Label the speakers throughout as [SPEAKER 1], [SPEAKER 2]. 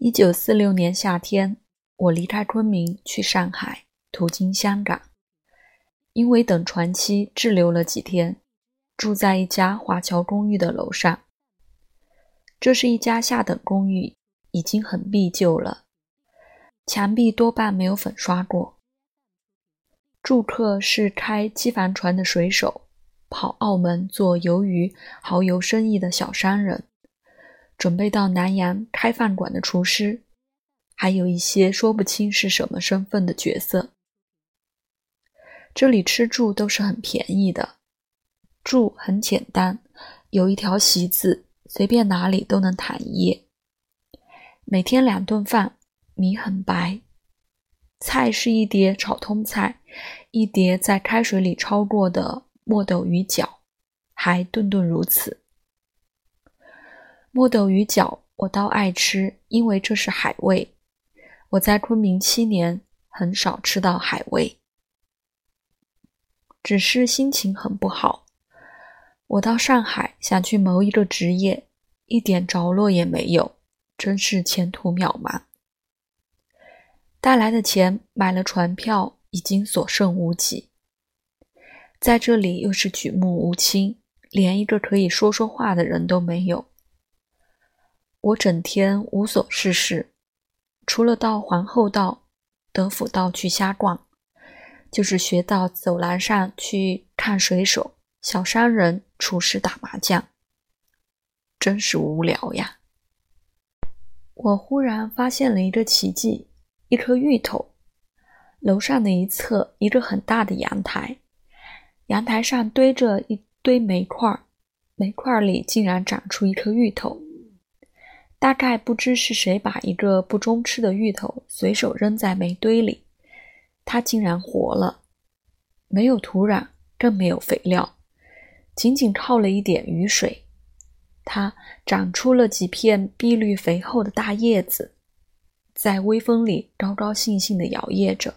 [SPEAKER 1] 一九四六年夏天，我离开昆明去上海，途经香港，因为等船期滞留了几天，住在一家华侨公寓的楼上。这是一家下等公寓，已经很毕旧了，墙壁多半没有粉刷过。住客是开机帆船的水手，跑澳门做鱿鱼蚝油生意的小商人。准备到南洋开饭馆的厨师，还有一些说不清是什么身份的角色。这里吃住都是很便宜的，住很简单，有一条席子，随便哪里都能躺一夜。每天两顿饭，米很白，菜是一碟炒通菜，一碟在开水里焯过的墨斗鱼饺，还顿顿如此。墨斗鱼饺我倒爱吃，因为这是海味。我在昆明七年，很少吃到海味。只是心情很不好。我到上海想去谋一个职业，一点着落也没有，真是前途渺茫。带来的钱买了船票，已经所剩无几。在这里又是举目无亲，连一个可以说说话的人都没有。我整天无所事事，除了到皇后道、德辅道去瞎逛，就是学到走廊上去看水手、小商人、厨师打麻将，真是无聊呀！我忽然发现了一个奇迹：一颗芋头。楼上的一侧一个很大的阳台，阳台上堆着一堆煤块，煤块里竟然长出一颗芋头。大概不知是谁把一个不中吃的芋头随手扔在煤堆里，它竟然活了，没有土壤，更没有肥料，仅仅靠了一点雨水，它长出了几片碧绿肥厚的大叶子，在微风里高高兴兴地摇曳着。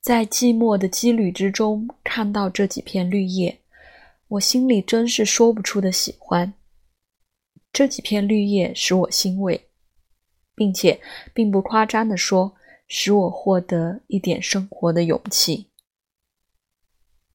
[SPEAKER 1] 在寂寞的羁旅之中看到这几片绿叶，我心里真是说不出的喜欢。这几片绿叶使我欣慰，并且并不夸张的说，使我获得一点生活的勇气。